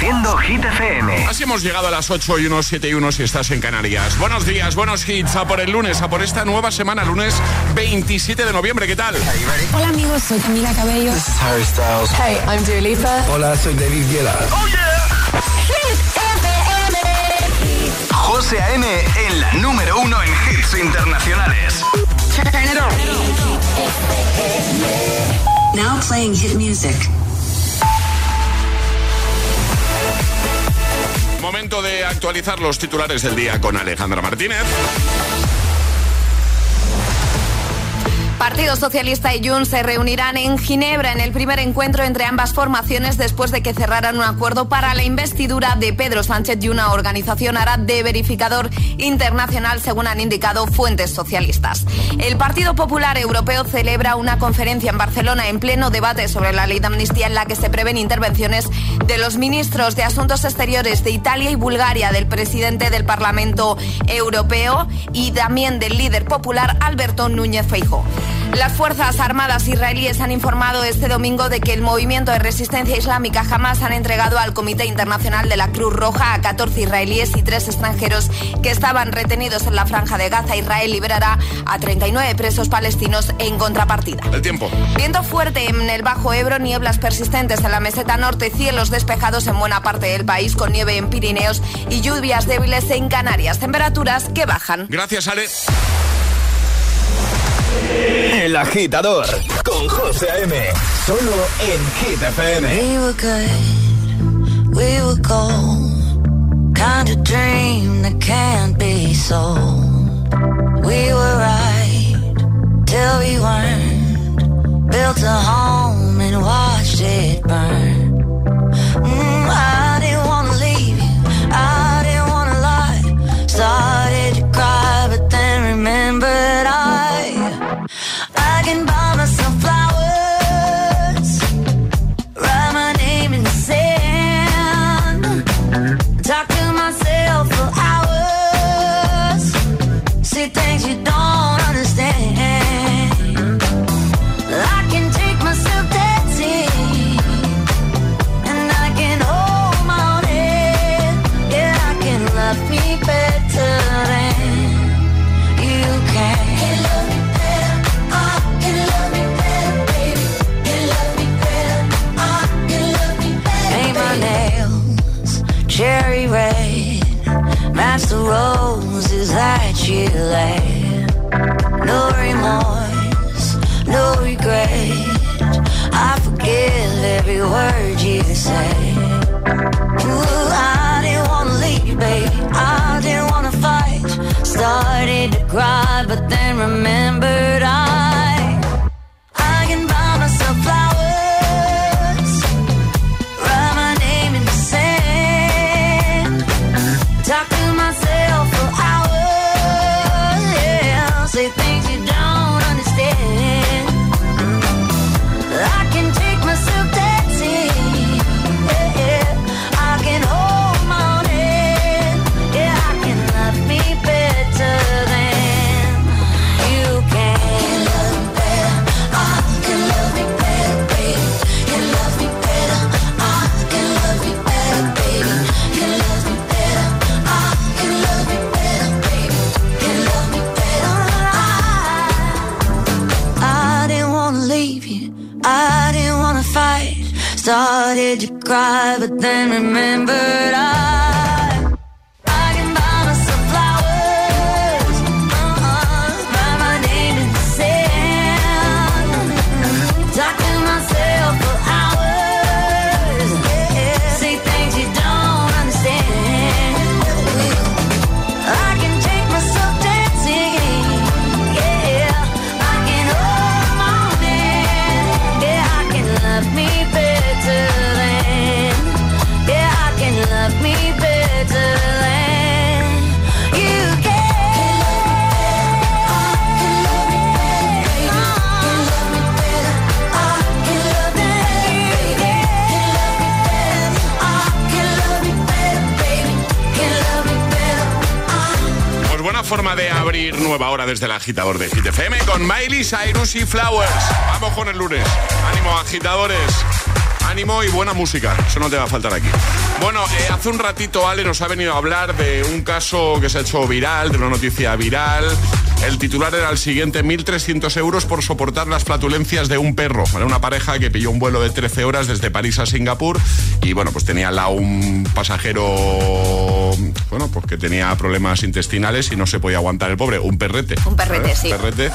Reproduciendo Hit FM. Así hemos llegado a las 8 y unos 7 y unos si estás en Canarias. Buenos días, buenos hits. A por el lunes, a por esta nueva semana, lunes 27 de noviembre. ¿Qué tal? Hola amigos, soy Camila Cabello. This is Harry Styles. Hey, I'm Dua Lipa. Hola, soy David Guetta. ¡Oh, yeah! José A.M. en la número uno en hits internacionales. Now playing hit music. Momento de actualizar los titulares del día con Alejandra Martínez. Partido Socialista y Junts se reunirán en Ginebra en el primer encuentro entre ambas formaciones después de que cerraran un acuerdo para la investidura de Pedro Sánchez y una organización hará de verificador internacional, según han indicado fuentes socialistas. El Partido Popular Europeo celebra una conferencia en Barcelona en pleno debate sobre la ley de amnistía en la que se prevén intervenciones de los ministros de Asuntos Exteriores de Italia y Bulgaria, del presidente del Parlamento Europeo y también del líder popular Alberto Núñez Feijóo. Las Fuerzas Armadas israelíes han informado este domingo de que el movimiento de resistencia islámica jamás han entregado al Comité Internacional de la Cruz Roja a 14 israelíes y 3 extranjeros que estaban retenidos en la franja de Gaza. Israel liberará a 39 presos palestinos en contrapartida. El tiempo. Viento fuerte en el Bajo Ebro, nieblas persistentes en la meseta norte, cielos despejados en buena parte del país con nieve en Pirineos y lluvias débiles en Canarias. Temperaturas que bajan. Gracias, Ale. El agitador con José A.M. Solo en Hit FM. We were good, we were gold. Kind of dream that can't be sold. We were right till we weren't. Built a home To cry, but then remembered forma de abrir nueva hora desde el agitador de Hit FM con Miley Cyrus y Flowers. Vamos con el lunes. Ánimo, agitadores. ánimo y buena música. Eso no te va a faltar aquí. Bueno, eh, hace un ratito Ale nos ha venido a hablar de un caso que se ha hecho viral, de una noticia viral. El titular era el siguiente, 1.300 euros por soportar las flatulencias de un perro. Era una pareja que pilló un vuelo de 13 horas desde París a Singapur y bueno, pues tenía lado un pasajero, bueno, pues que tenía problemas intestinales y no se podía aguantar el pobre, un perrete. Un perrete, sí. Perrete.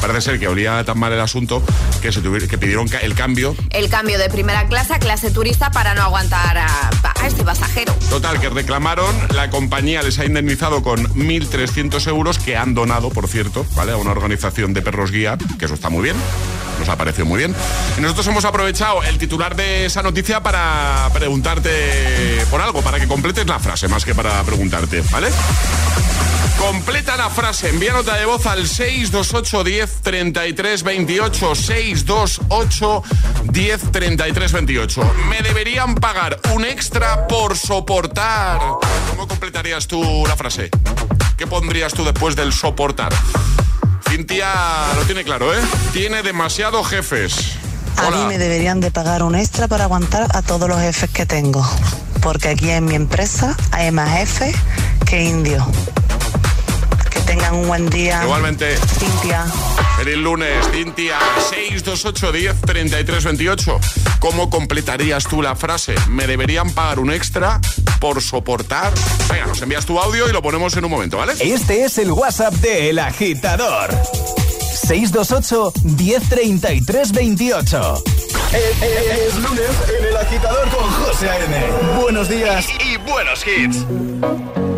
Parece ser que olía tan mal el asunto que, se que pidieron el cambio. El cambio de primera clase a clase turista para no aguantar a, a este pasajero. Total, que reclamaron, la compañía les ha indemnizado con 1.300 euros que han donado, por cierto, ¿vale? A una organización de perros guía, que eso está muy bien nos ha parecido muy bien. Nosotros hemos aprovechado el titular de esa noticia para preguntarte por algo, para que completes la frase, más que para preguntarte, ¿vale? Completa la frase, envía nota de voz al 628 10 33 28 628 10 33 28. Me deberían pagar un extra por soportar. ¿Cómo completarías tú la frase? ¿Qué pondrías tú después del soportar? Cintia lo tiene claro, ¿eh? Tiene demasiados jefes. A mí me deberían de pagar un extra para aguantar a todos los jefes que tengo. Porque aquí en mi empresa hay más jefes que indios. Que tengan un buen día. Igualmente. Cintia. Feliz lunes, Cintia. 628 10 33 28. ¿Cómo completarías tú la frase? ¿Me deberían pagar un extra por soportar? Venga, nos envías tu audio y lo ponemos en un momento, ¿vale? Este es el WhatsApp de El Agitador. 628 1033 28. Es, lunes en El Agitador con José A.M. Buenos días y, y buenos hits.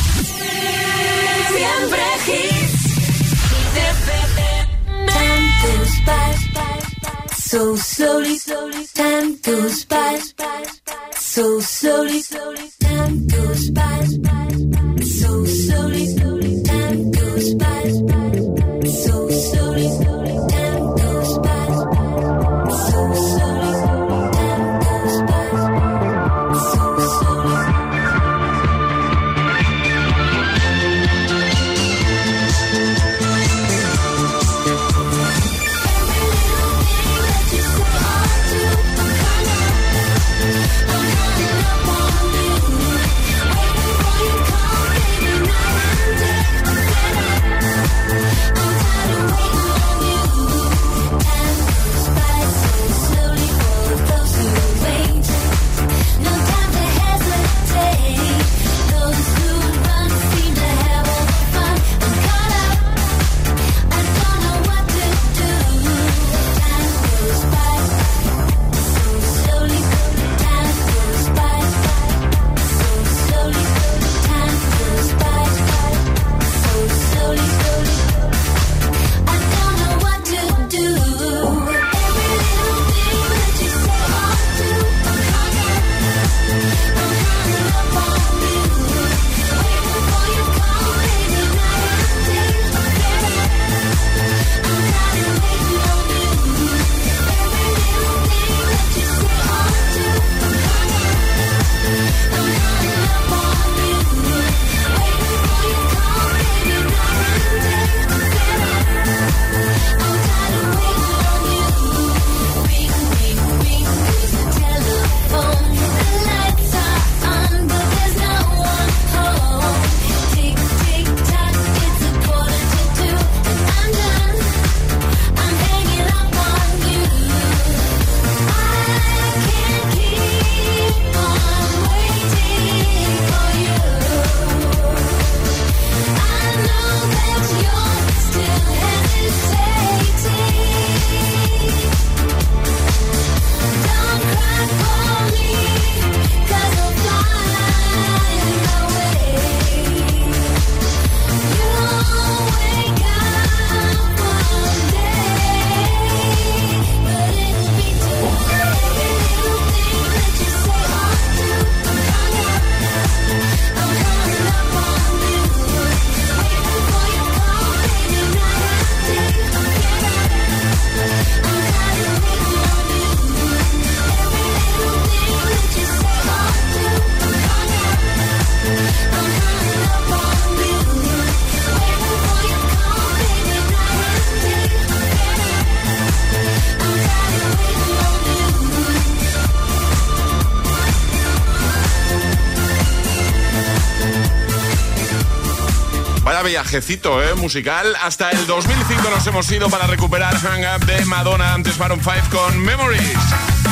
Viajecito ¿eh? musical. Hasta el 2005 nos hemos ido para recuperar Hang Up de Madonna, antes Maroon 5 con Memories.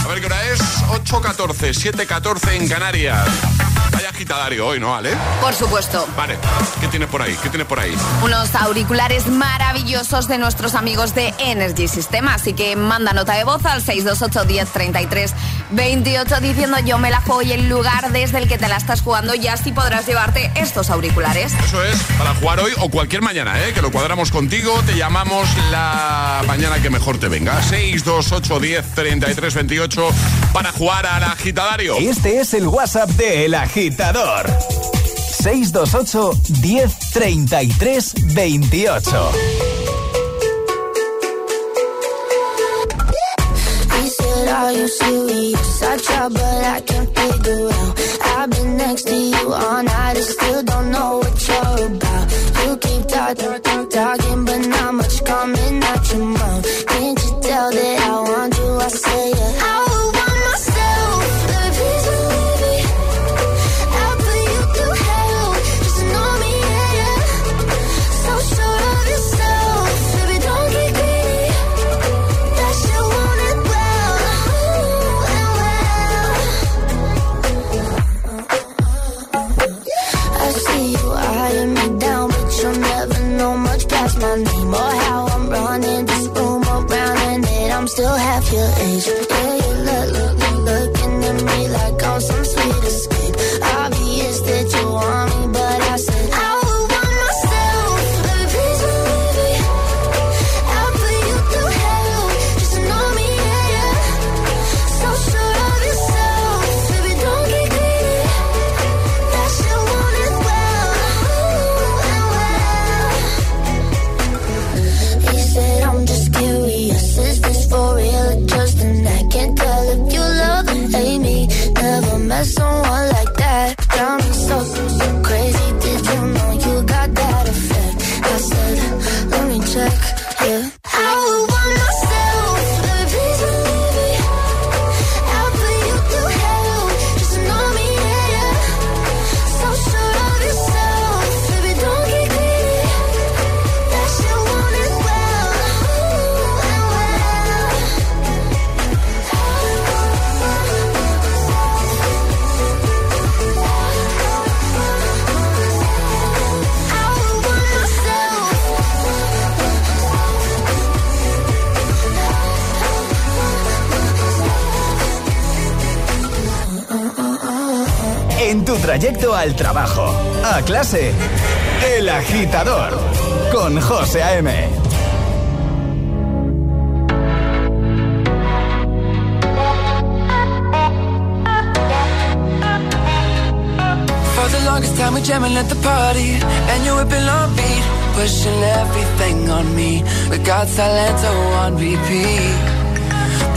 A ver qué hora es, 8.14, 7.14 en Canarias. Vaya agitadario hoy, ¿no, Ale? Por supuesto. Vale, ¿qué tienes por ahí? ¿Qué tienes por ahí? Unos auriculares maravillosos de nuestros amigos de Energy System. Así que manda nota de voz al 628 10 28 diciendo yo me la juego y el lugar desde el que te la estás jugando y así podrás llevarte estos auriculares. Eso es, para jugar hoy o cualquier mañana, ¿eh? que lo cuadramos contigo, te llamamos la mañana que mejor te venga. 628 10 33 28 para jugar al agitadario. Este es el WhatsApp de El Agitador. 628 10 33 28 Are you serious? I try, but I can't figure out. I've been next to you all night and still don't know what you're about. You keep talking, talking, but not much coming out your mouth. Can't you tell that I want you? I say yeah. Al trabajo, a clase. El agitador con José A.M. For the longest time we jamming at the party And you whipping on beat Pushing everything on me We got Salento on repeat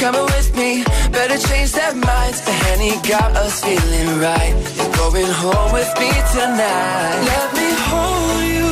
coming with me. Better change their minds The Henny got us feeling right. You're going home with me tonight. Let me hold you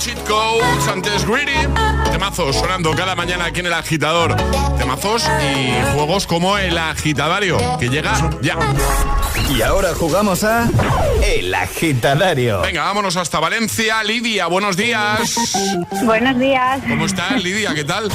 Cheat Codes, antes Greedy. Temazos sonando cada mañana aquí en el agitador. Temazos y juegos como el agitadario, que llega ya. Y ahora jugamos a El agitadario. Venga, vámonos hasta Valencia. Lidia, buenos días. Buenos días. ¿Cómo estás, Lidia? ¿Qué tal?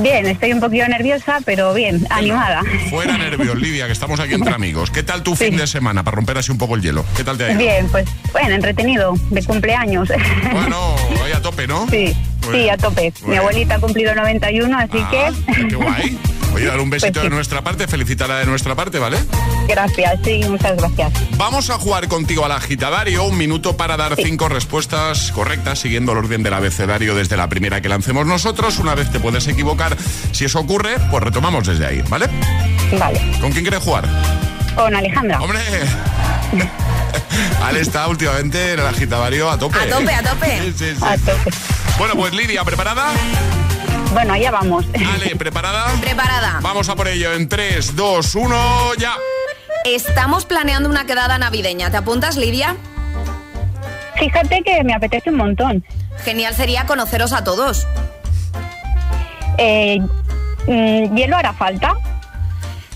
Bien, estoy un poquito nerviosa, pero bien, animada. Fuera nervios, Lidia, que estamos aquí entre amigos. ¿Qué tal tu fin de semana para romper así un poco el hielo? ¿Qué tal te ha ido? Bien, pues bueno, entretenido, de cumpleaños. Bueno, ahí a tope, ¿no? Sí, sí, a tope. Mi abuelita ha cumplido 91, así Ah, que Qué guay. Oye, dar un besito Pues sí. de nuestra parte, felicitarla de nuestra parte, ¿vale? gracias, sí, muchas gracias. Vamos a jugar contigo al agitadario, un minuto para dar cinco respuestas correctas siguiendo el orden del abecedario desde la primera que lancemos nosotros. Una vez te puedes equivocar, si eso ocurre, pues retomamos desde ahí, ¿vale? Vale, ¿Con quién quieres jugar? con Alejandra. ¡Hombre! Ale está últimamente en el agitadario a tope. A tope, a tope. Sí, sí, sí. A tope. Bueno, pues Lidia, ¿preparada? Bueno, allá vamos. Ale, ¿preparada? Preparada. Vamos a por ello en 3, 2, 1, ya. Estamos planeando una quedada navideña. ¿Te apuntas, Lidia? Fíjate que me apetece un montón. Genial sería conoceros a todos. Eh, mm, ¿Hielo hará falta?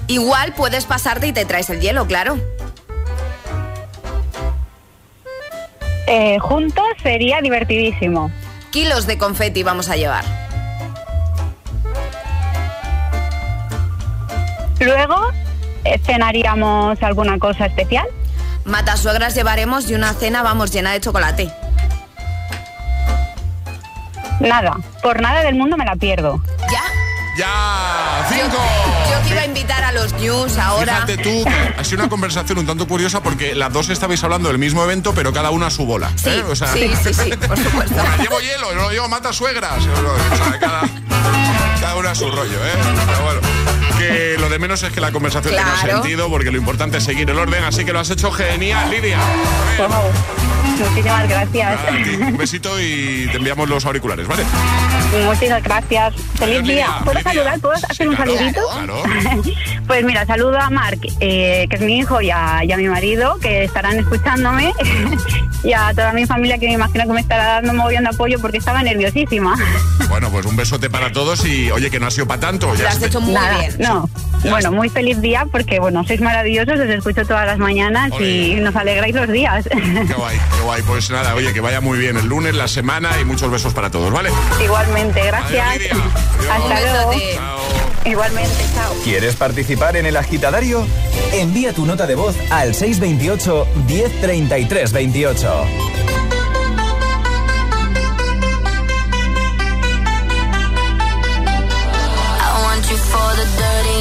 Igual puedes pasarte y te traes el hielo, claro. Eh, juntos sería divertidísimo. Kilos de confeti vamos a llevar. Luego, eh, ¿cenaríamos alguna cosa especial? Matasuegras llevaremos y una cena vamos llena de chocolate. Nada, por nada del mundo me la pierdo. ¿Ya? Ya, Yo, cinco. yo que iba a invitar a los news ahora. Fíjate tú, ha sido una conversación un tanto curiosa porque las dos estabais hablando del mismo evento, pero cada una a su bola. Sí, ¿eh? O sea, sí, sí, sí, por supuesto. Bueno, llevo hielo, yo llevo mata suegras. O sea, cada, cada una a su rollo, ¿eh? Pero bueno, que lo de menos es que la conversación tenga Claro. sentido porque lo importante es seguir el orden, así que lo has hecho genial, Lidia. Muchísimas gracias. Nada. Un besito y te enviamos los auriculares, ¿vale? Muchas gracias. Feliz día, día. ¿Puedo saludar? ¿Puedo hacer Sí, un claro, saludito? claro. pues mira, saludo a Marc, eh, que es mi hijo, y a, y a mi marido, que estarán escuchándome, y a toda mi familia, que me imagino que me estará dando mogollón de apoyo porque estaba nerviosísima. Bueno, pues un besote para todos y oye, que no ha sido para tanto. Lo Ya has esté- hecho muy Nada, bien. no. Ya Bueno, está. muy feliz día porque, bueno, sois maravillosos, os escucho todas las mañanas y nos alegráis los días. Qué guay, qué guay. Pues nada, oye, que vaya muy bien el lunes, la semana y muchos besos para todos, ¿vale? Igualmente, gracias. Adiós, Lidia. Adiós. Hasta luego. Chao. Igualmente, chao. ¿Quieres participar en el agitadario? Envía tu nota de voz al 628 1033 28. I want you for the dirty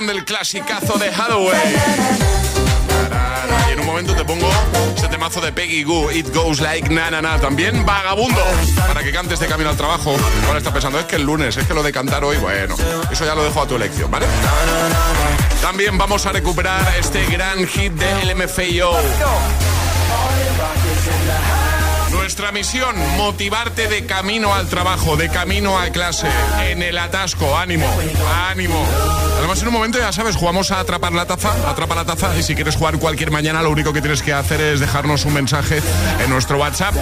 del clasicazo de Hathaway. Y en un momento te pongo ese temazo de Peggy Goo, It Goes Like Na Na Na. También Vagabundo, para que cantes de camino al trabajo. Ahora estás pensando, es que el lunes, es que lo de cantar hoy, bueno, eso ya lo dejo a tu elección, ¿vale? También vamos a recuperar este gran hit de LMFAO. Nuestra misión, motivarte de camino al trabajo, de camino a clase, en el atasco, ánimo, ánimo. Además, en un momento, ya sabes, jugamos a atrapar la taza, atrapa la taza, y si quieres jugar cualquier mañana, lo único que tienes que hacer es dejarnos un mensaje en nuestro WhatsApp.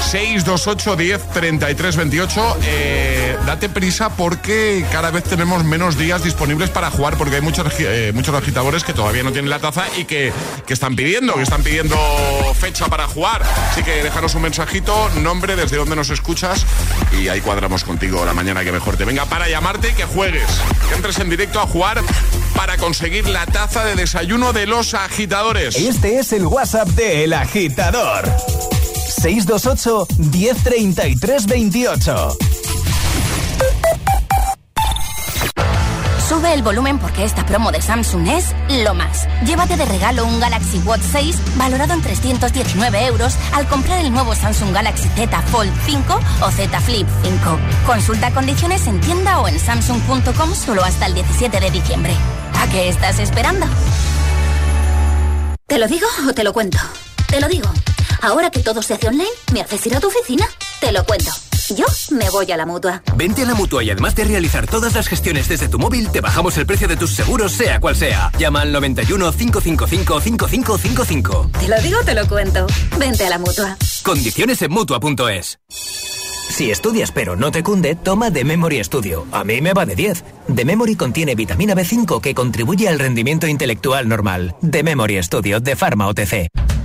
628 10 33 28 eh, date prisa porque cada vez tenemos menos días disponibles para jugar porque hay muchos, eh, muchos agitadores que todavía no tienen la taza y que, que están pidiendo, que están pidiendo fecha para jugar. Así que déjanos un mensajito, nombre, desde donde nos escuchas y ahí cuadramos contigo la mañana que mejor te venga para llamarte y que juegues. Que entres en directo a jugar para conseguir la taza de desayuno de los agitadores. Este es el WhatsApp de El Agitador. 628 1033 28. Sube el volumen porque esta promo de Samsung es lo más. Llévate de regalo un Galaxy Watch 6 valorado en 319 euros al comprar el nuevo Samsung Galaxy Z Fold 5 o Z Flip 5. Consulta condiciones en tienda o en samsung.com solo hasta el 17 de diciembre. ¿A qué estás esperando? ¿Te lo digo o te lo cuento? Te lo digo. Ahora que todo se hace online, ¿me haces ir a tu oficina? Te lo cuento. Yo me voy a la mutua. Vente a la mutua y además de realizar todas las gestiones desde tu móvil, te bajamos el precio de tus seguros, sea cual sea. Llama al 91 555 5555. Te lo digo o te lo cuento. Vente a la mutua. Condiciones en mutua.es. Si estudias pero no te cunde, toma The Memory Studio. A mí me va de 10. The Memory contiene vitamina B5 que contribuye al rendimiento intelectual normal. The Memory Studio de Pharma OTC.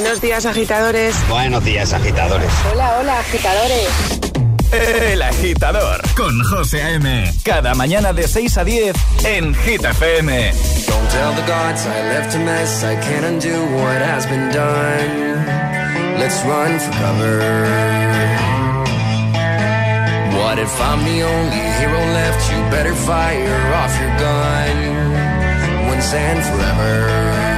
Buenos días, agitadores. Buenos días, agitadores. Hola, hola, agitadores. El agitador con José A.M. Cada mañana de 6 a 10 en Hit FM. Don't tell the gods I left a mess. I can't undo what has been done. Let's run for cover. What if I'm the only hero left? You better fire off your gun once and forever.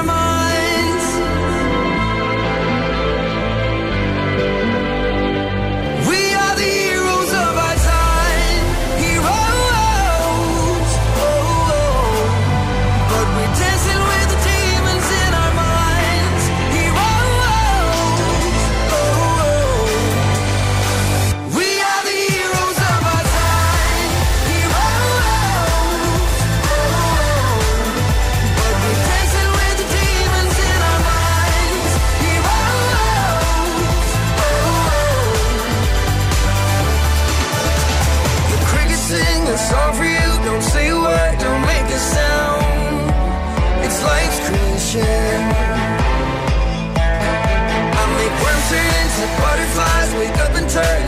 creation. I make worms turn into butterflies. Wake up and turn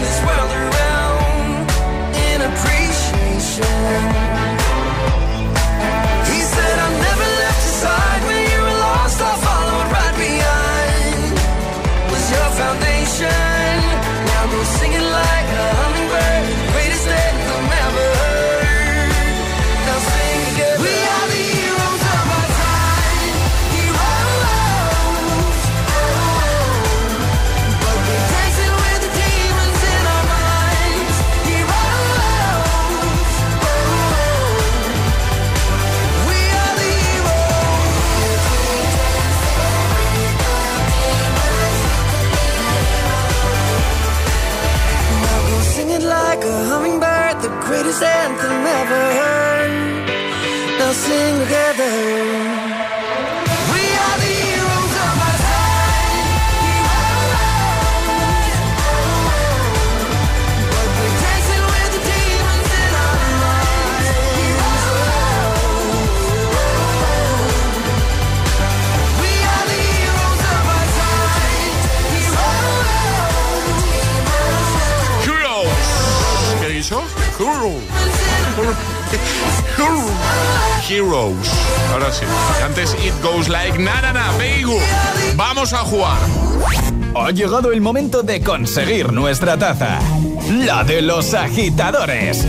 Vamos a jugar. Ha llegado el momento de conseguir nuestra taza. La de los agitadores.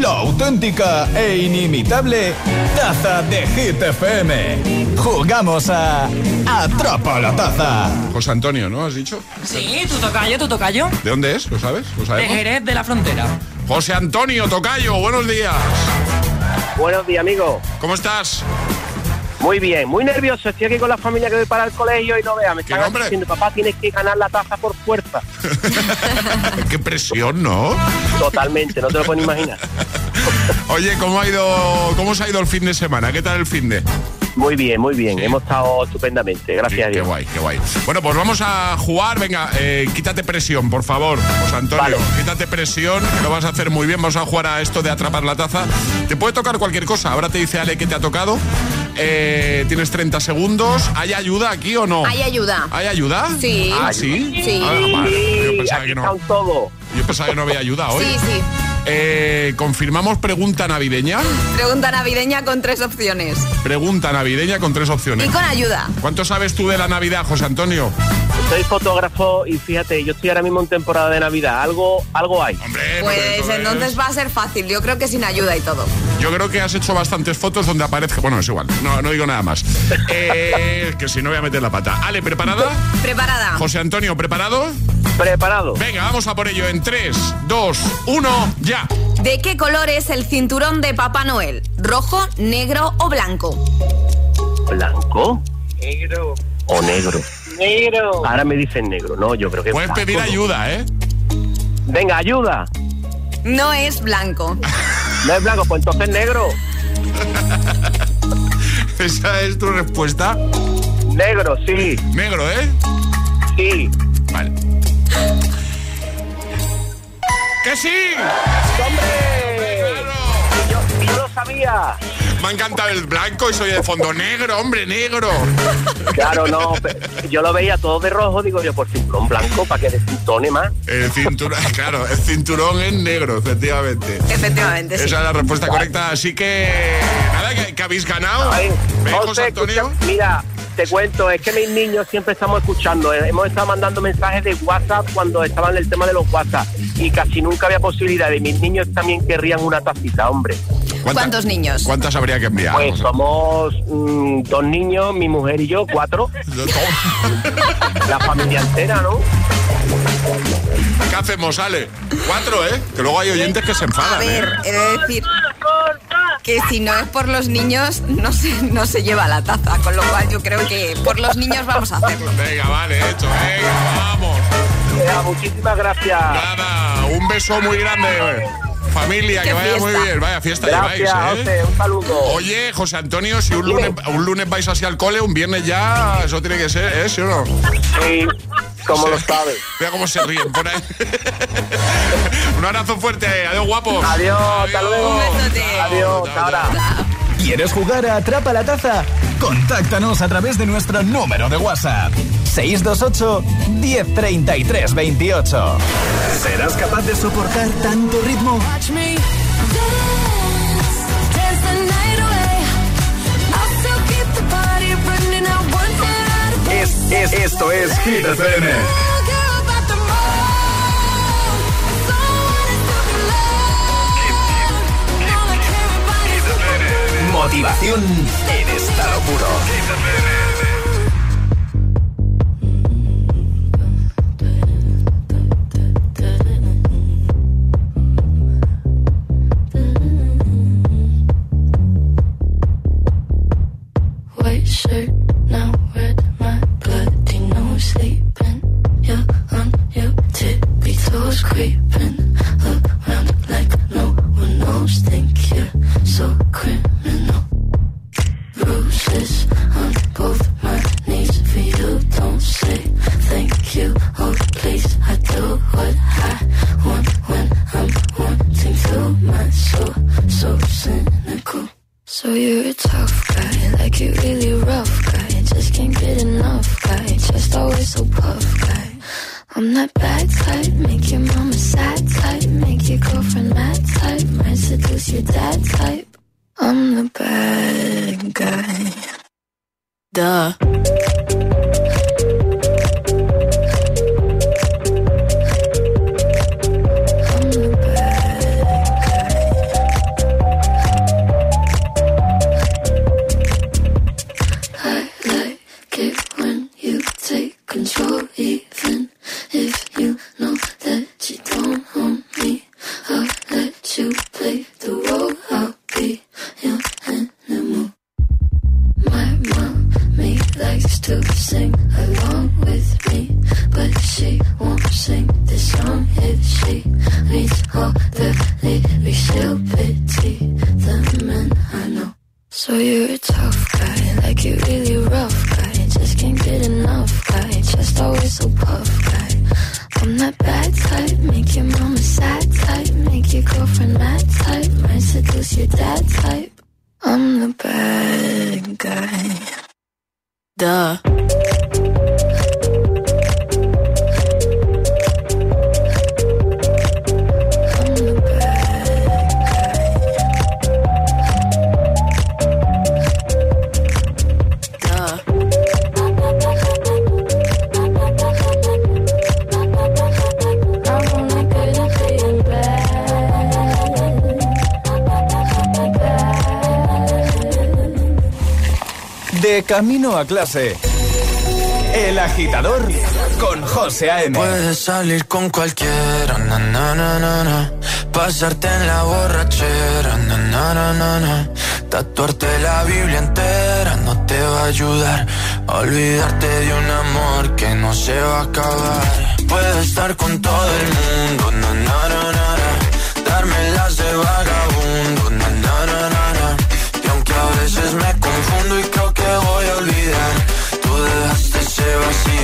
La auténtica e inimitable taza de Hit FM. Jugamos a Atrapa la taza. José Antonio, ¿no? ¿Has dicho? Sí, tu tocayo, tu tocayo. ¿De dónde es? ¿Lo sabes? ¿Lo De sabemos? Jerez de la Frontera. José Antonio Tocayo, buenos días. Buenos días, amigo. ¿Cómo estás? Muy bien, muy nervioso. Estoy aquí con la familia que voy para el colegio y no vea, me están diciendo, papá, tienes que ganar la taza por fuerza. Qué presión, ¿no? Totalmente, no te lo puedes imaginar. Oye, ¿cómo ha ido, cómo os ha ido el fin de semana? ¿Qué tal el fin de? Muy bien, muy bien. Hemos estado estupendamente, gracias a Qué Dios. guay, qué guay. Bueno, pues vamos a jugar. Venga, eh, quítate presión, por favor, José Antonio. Quítate presión, que lo vas a hacer muy bien. Vamos a jugar a esto de atrapar la taza. Te puede tocar cualquier cosa. Ahora te dice Ale que te ha tocado. Eh, tienes 30 segundos. ¿Hay ayuda aquí o no? Hay ayuda. ¿Hay ayuda? Sí. Ah, sí. Sí. Ah, vale. Yo pensaba que no. todo. Yo pensaba que no había ayuda hoy. Sí, sí. Eh, Confirmamos pregunta navideña. Pregunta navideña con tres opciones. Pregunta navideña con tres opciones. Y con ayuda. ¿Cuánto sabes tú de la Navidad, José Antonio? Soy fotógrafo y fíjate, yo estoy ahora mismo en temporada de Navidad. Algo, algo hay. Pues entonces va a ser fácil. Yo creo que sin ayuda y todo. Yo creo que has hecho bastantes fotos donde aparezca. Bueno, es igual, no, no digo nada más. Eh, que si no voy a meter la pata. Ale, ¿preparada? Preparada. José Antonio, ¿preparado? Preparado. Venga, vamos a por ello en 3, 2, 1, ya. ¿De qué color es el cinturón de Papá Noel? ¿Rojo, negro o blanco? ¿Blanco Negro. o negro? Negro. Ahora me dicen negro, no, yo creo que Puedes blanco, pedir ¿no? ayuda, ¿eh? Venga, ayuda. No es blanco. No es blanco, pues entonces negro. ¿Esa es tu respuesta? Negro, sí. Negro, ¿eh? Sí. Vale. ¡Que sí! ¡Hombre! Yo, y yo lo sabía. Me ha encantado el blanco y soy de fondo negro, hombre, negro. Claro, no, yo lo veía todo de rojo, digo yo, por cinturón blanco, para que desentone más. El cinturón, claro, el cinturón es negro, efectivamente. Efectivamente, sí. Esa es la respuesta correcta, así que nada, que, que habéis ganado. Ay, ¿Ves, José, José Antonio? escucha, mira, te cuento, es que mis niños siempre estamos escuchando. eh, Hemos estado mandando mensajes de WhatsApp cuando estaban en el tema de los WhatsApp. Y casi nunca había posibilidad de mis niños también querrían una tacita, hombre. ¿Cuánta- ¿Cuántos niños? ¿Cuántas habría que enviar? Pues somos mm, dos niños, mi mujer y yo, cuatro. La familia entera, ¿no? ¿Qué hacemos, Ale? Cuatro, ¿eh? Que luego hay oyentes que se A enfadan, ver, ¿eh? he de decir que si no es por los niños, no se, no se lleva la taza. Con lo cual yo creo que por los niños vamos a hacerlo. Venga, vale, hecho, venga, vamos. Ya, muchísimas gracias. Nada, un beso muy grande. Familia, que vaya muy bien. Vaya fiesta Gracias, lleváis, ¿eh? José, un saludo. Oye, José Antonio, si un lunes, un lunes vais así al cole, un viernes ya, eso tiene que ser, ¿eh? ¿Sí o no? Sí, como lo sabes. Mira cómo se ríen por ahí. un abrazo fuerte. Adiós, guapos. Adiós, hasta luego. Un besote. Adiós, hasta ahora. ¿Quieres jugar a Atrapa la Taza? Contáctanos a través de nuestro número de WhatsApp. 628 1033 28. ¿Serás capaz de soportar tanto ritmo? Es, es, esto es Hit FM. Motivación en estado puro. Camino a clase. El agitador con José A.M. Puedes salir con cualquiera, na, na, na. Pasarte en la borrachera, na. Tatuarte la Biblia entera no te va a ayudar. Olvidarte de un amor que no se va a acabar. Puedo estar con todo el mundo, darme las de vagabundo,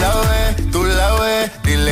Y si tú la ves,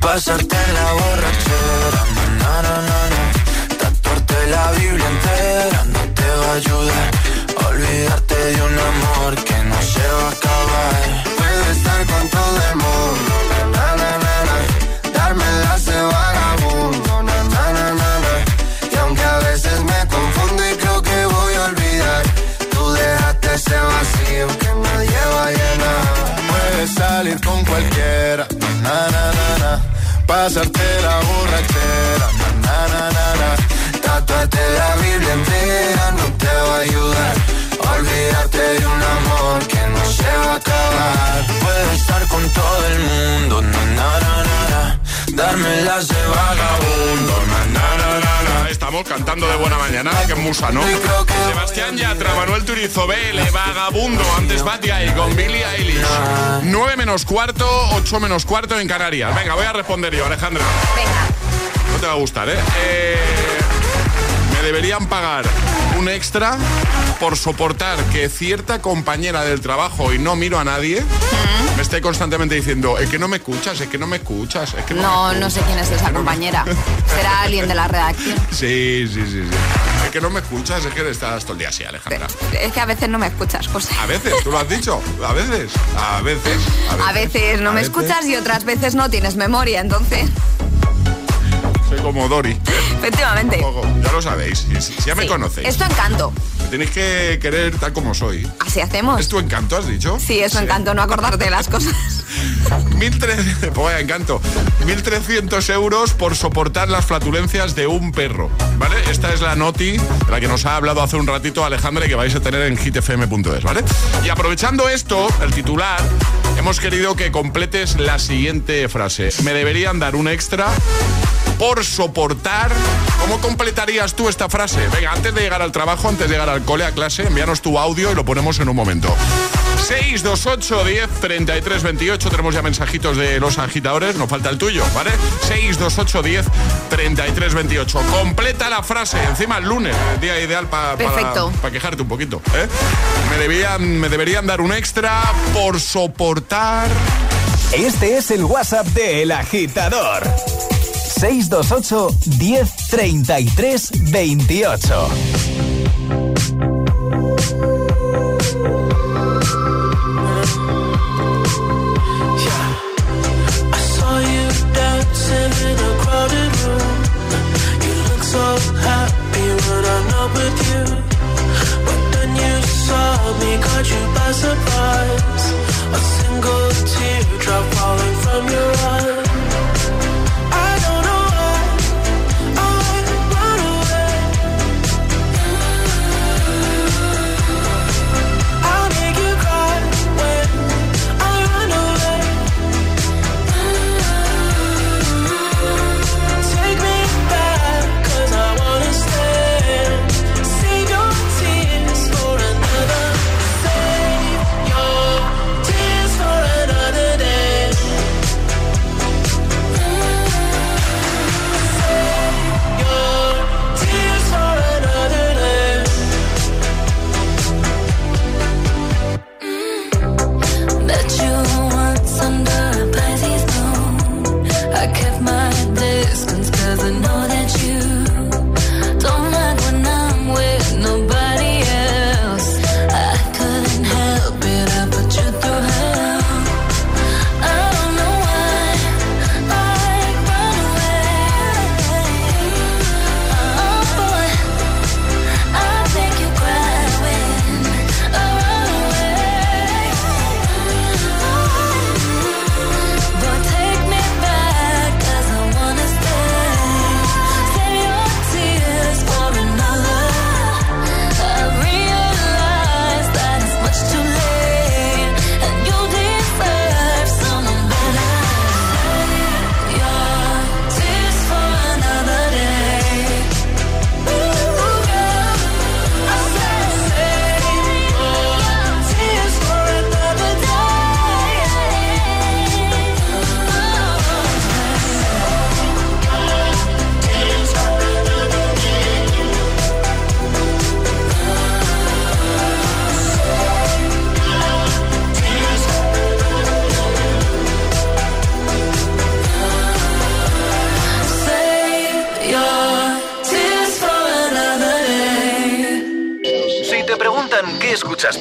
Pasarte en la borrachera, na, na, na, na, tatuarte la Biblia entera no te va a ayudar. Olvidarte de un amor que no se va a acabar. Puedo estar con todo el mundo, na, na, na, na. darme las Salir con cualquiera, na na na na. Pasarte la borrachera, na na na na. Tatuarte la Biblia entera no te va a ayudar. Olvidarte de un amor que no se va a acabar. Puedo estar con todo el mundo, na, na, na, na, na. darme las de vagabundo, na, na, na, na, na. Estamos cantando de buena mañana, que musa, ¿no? Sebastián Yatra, Manuel Turizo, Vele, Vagabundo, antes Bad Guy con Billie Eilish. 9 menos cuarto, 8 menos cuarto en Canarias. Venga, voy a responder yo, Alejandra. Venga. No te va a gustar, ¿eh? Eh, Me deberían pagar un extra por soportar que cierta compañera del trabajo, y no miro a nadie, me esté constantemente diciendo, es que no me escuchas, es que no me escuchas, es que no, No, me no sé quién es esa compañera. Será alguien de la redacción. Sí, sí, sí, sí. Es que no me escuchas, es que estás todo el día así, Alejandra. Es que a veces no me escuchas, José. A veces, tú lo has dicho. A veces, a veces. A veces no a me veces. escuchas y otras veces no tienes memoria, entonces, Soy como Dori. efectivamente. Ya lo sabéis, ya me Sí. conocéis. Es tu encanto. Me tenéis que querer tal como soy. Así hacemos. ¿Es tu encanto, has dicho? Sí, es tu encanto no acordarte de las cosas. 1.300, pues vaya encanto. 1.300 euros por soportar las flatulencias de un perro. ¿Vale? Esta es la noti de la que nos ha hablado hace un ratito Alejandra y que vais a tener en hitfm.es, ¿vale? Y aprovechando esto, el titular, hemos querido que completes la siguiente frase. Me deberían dar un extra por soportar. ¿Cómo completarías tú esta frase? Venga, antes de llegar al trabajo, antes de llegar al cole, a clase, envíanos tu audio y lo ponemos en un momento. 628 10 33 28. Tenemos ya mensajitos de los agitadores. Nos falta el tuyo, ¿vale? 628 10 33 28. Completa la frase. Encima el lunes, día ideal pa- para, Perfecto. para quejarte un poquito. ¿eh? Me, debían, me deberían dar un extra por soportar. Este es el WhatsApp de El Agitador. 628 1033 28. I saw you dancing in a crowded room. You look so happy when I'm not with. A single falling from your eye.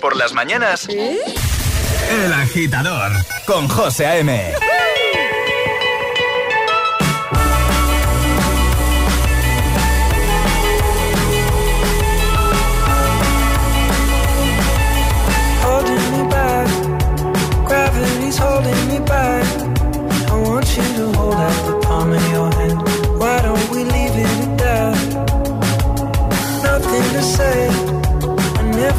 por las mañanas. El agitador con José A.M. holding.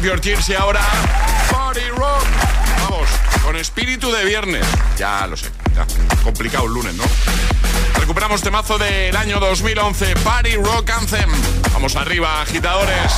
Save y ahora Party Rock. Vamos, con espíritu de viernes. Ya lo sé, complicado el lunes, ¿no? Recuperamos temazo del año 2011, Party Rock Anthem. Vamos arriba, agitadores.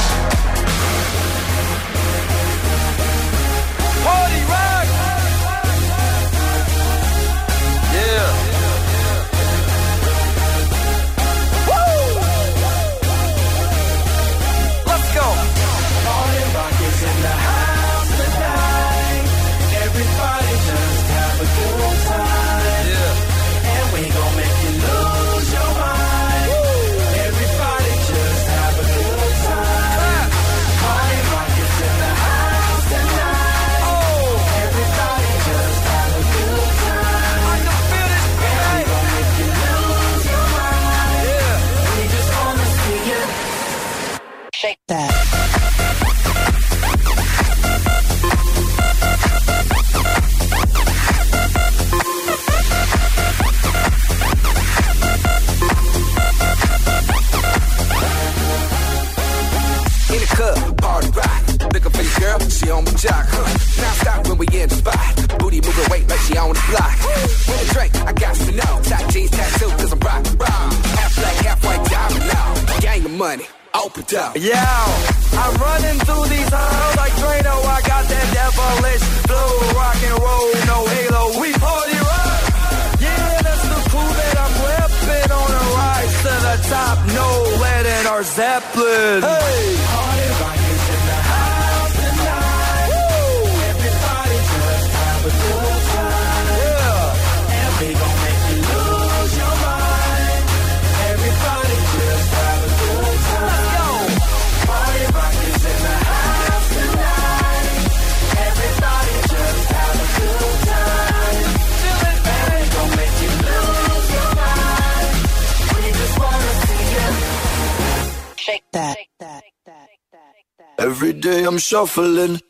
shuffling.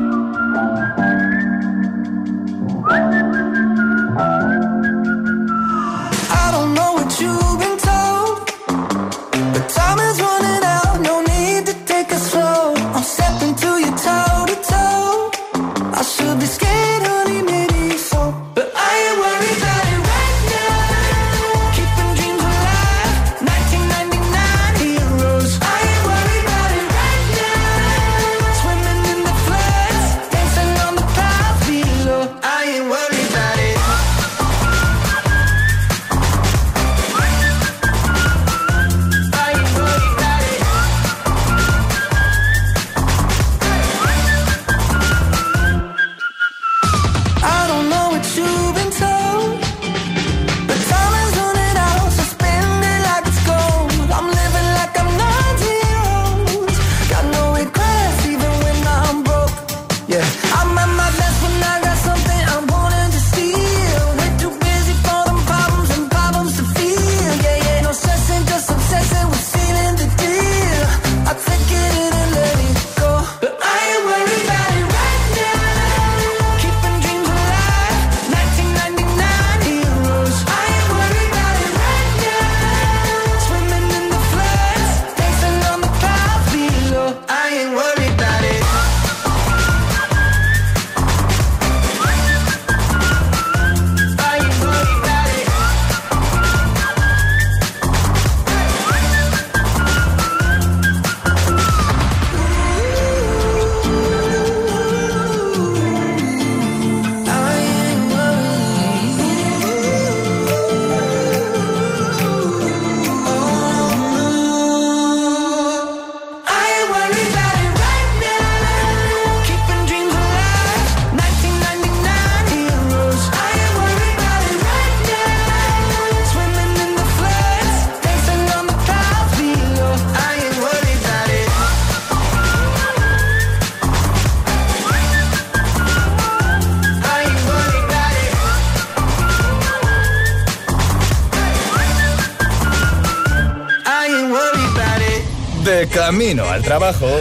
trabajo.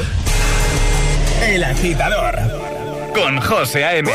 El agitador con José A.M.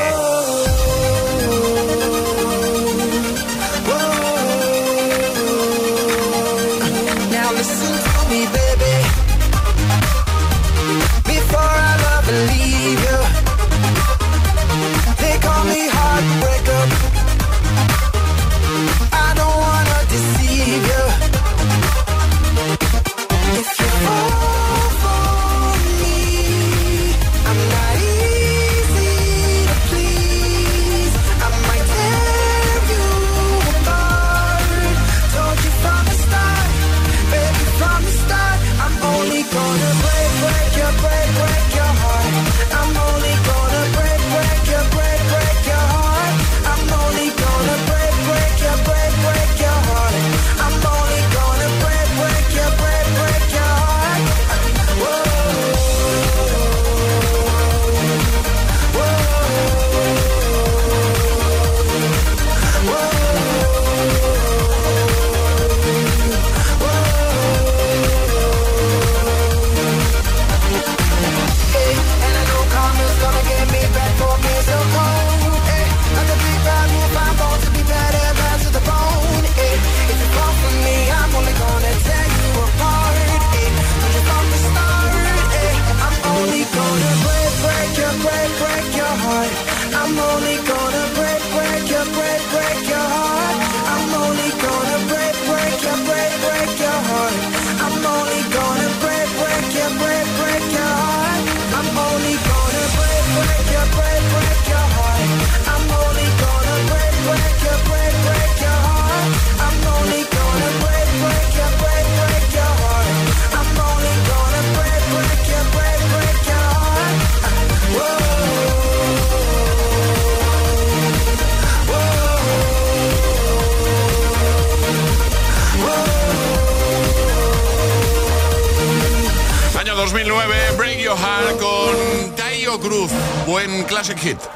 Tayo Cruz. Buen classic hit.